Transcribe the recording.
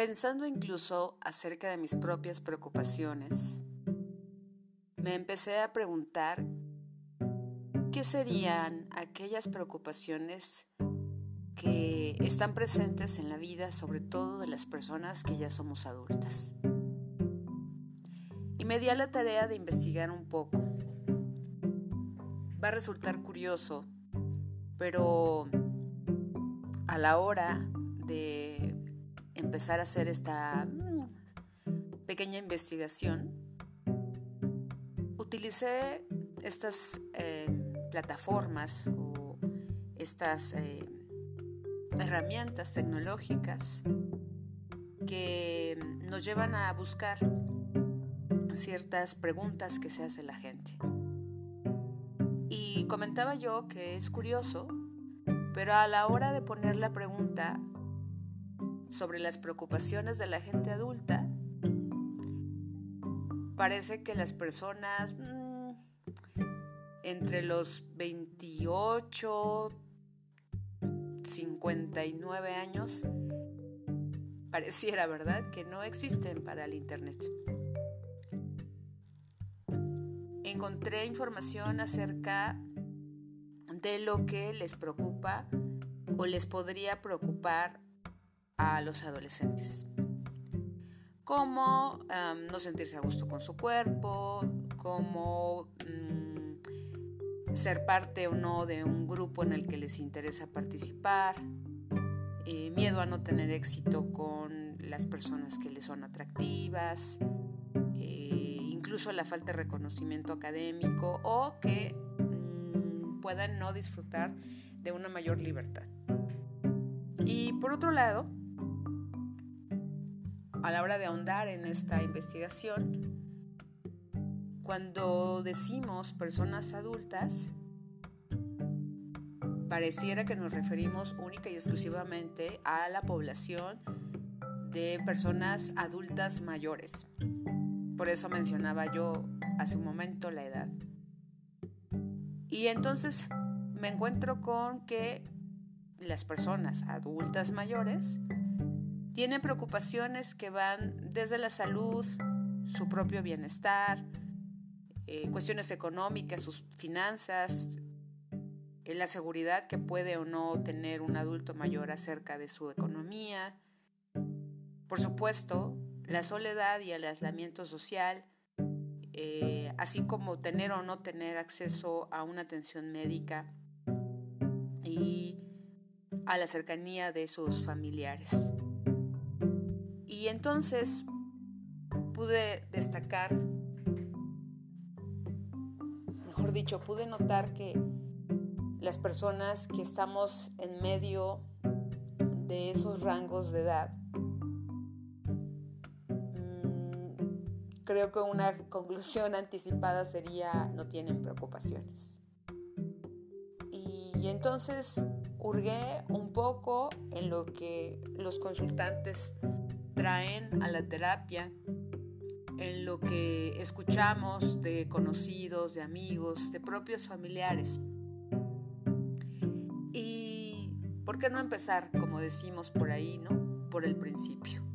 Pensando incluso acerca de mis propias preocupaciones, me empecé a preguntar qué serían aquellas preocupaciones que están presentes en la vida, sobre todo de las personas que ya somos adultas. Y me di a la tarea de investigar un poco. Va a resultar curioso, pero a la hora de empezar a hacer esta pequeña investigación, utilicé estas eh, plataformas o estas eh, herramientas tecnológicas que nos llevan a buscar ciertas preguntas que se hace la gente. Y comentaba yo que es curioso, pero a la hora de poner la pregunta sobre las preocupaciones de la gente adulta, parece que las personas mm, entre los 28, 59 años, pareciera, ¿verdad?, que no existen para el Internet. Encontré información acerca de lo que les preocupa o les podría preocupar a los adolescentes. Como no sentirse a gusto con su cuerpo, como mm, ser parte o no de un grupo en el que les interesa participar, eh, miedo a no tener éxito con las personas que les son atractivas, eh, incluso la falta de reconocimiento académico o que mm, puedan no disfrutar de una mayor libertad. Y por otro lado, a la hora de ahondar en esta investigación, cuando decimos personas adultas, pareciera que nos referimos única y exclusivamente a la población de personas adultas mayores. Por eso mencionaba yo hace un momento la edad. Y entonces me encuentro con que las personas adultas mayores tienen preocupaciones que van desde la salud, su propio bienestar, eh, cuestiones económicas, sus finanzas, eh, la seguridad que puede o no tener un adulto mayor acerca de su economía. Por supuesto, la soledad y el aislamiento social, eh, así como tener o no tener acceso a una atención médica y a la cercanía de sus familiares. Y entonces pude destacar, mejor dicho, pude notar que las personas que estamos en medio de esos rangos de edad, mm, creo que una conclusión anticipada sería no tienen preocupaciones. Y, entonces hurgué un poco en lo que los consultantes traen a la terapia, en lo que escuchamos de conocidos, de amigos, de propios familiares. Y ¿por qué no empezar, como decimos por ahí, ¿no? Por el principio.